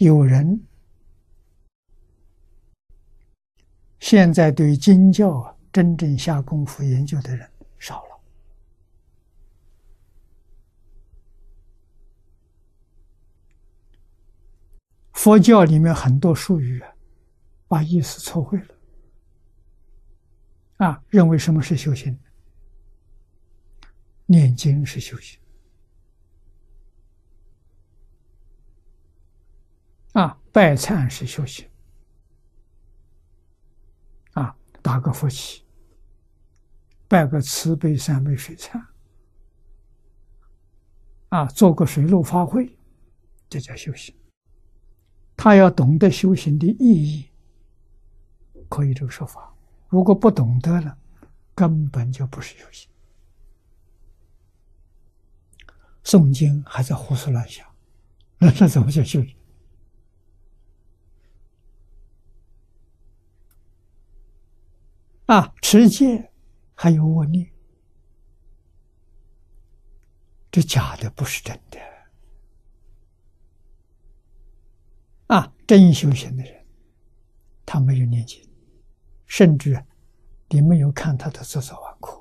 有人现在对经教啊真正下功夫研究的人少了。佛教里面很多术语啊，把意思错会了，啊，认为什么是修行？念经是修行，拜忏是修行，啊，打个佛旗，拜个慈悲三昧水忏，啊，做个水陆法会，这叫修行。他要懂得修行的意义，可以这个说法。如果不懂得了，根本就不是修行。诵经还在胡思乱想，那那怎么叫修行？啊，持戒还有恶念，这假的不是真的。啊，真修行的人，他没有念经，甚至你没有看他的做早晚课，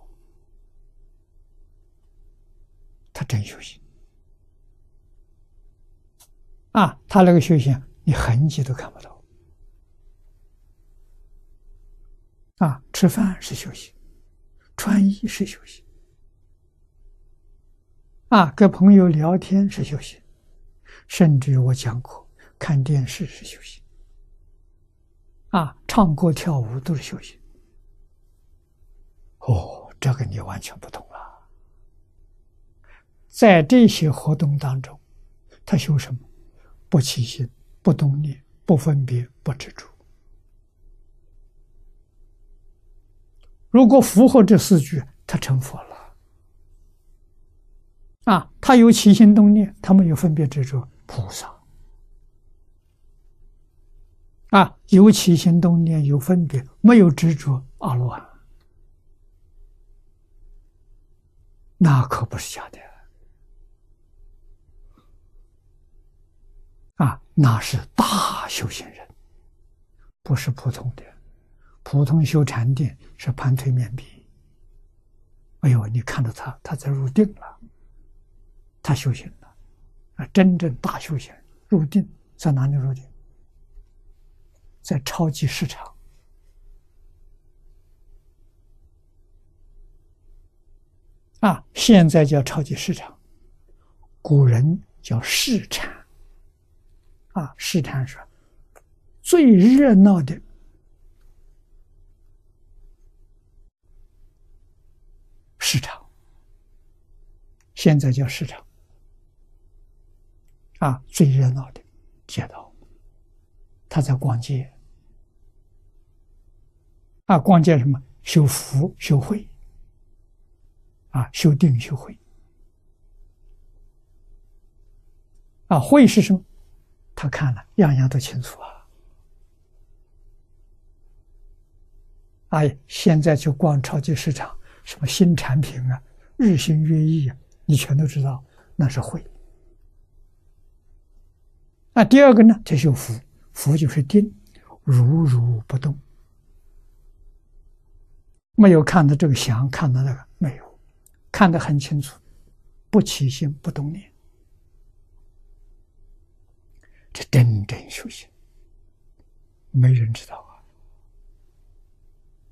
他真修行。啊，他那个修行，你痕迹都看不到。啊，吃饭是休息，穿衣是休息，啊，跟朋友聊天是休息，甚至于我讲过。看电视是休息，啊，唱歌跳舞都是休息。哦，这个你完全不懂了。在这些活动当中，他修什么？不起心，不动念，不分别，不执着。如果符合这四句，他成佛了。啊，他有起心动念，他没有分别执着，菩萨。啊，有起心动念，有分别，没有执着，阿罗汉，那可不是假的。啊，那是大修行人，不是普通的。普通修禅定是盘腿面壁。哎呦，你看到他，他在入定了，他修行了。啊，真正大修行入定在哪里入定？在超级市场啊，现在叫超级市场，古人叫市场啊，市场是最热闹的市场，现在叫市场啊，最热闹的街道。他在逛街，啊，逛街什么？修福、修慧，啊，修定、修慧，啊，慧是什么？他看了，样样都清楚啊！哎，现在去逛超级市场，什么新产品啊，日新月异啊，你全都知道，那是慧。那第二个呢，就修福。福就是定，如如不动，没有看到这个相，看到那个没有，看得很清楚，不起心不动念，这真正修行，没人知道。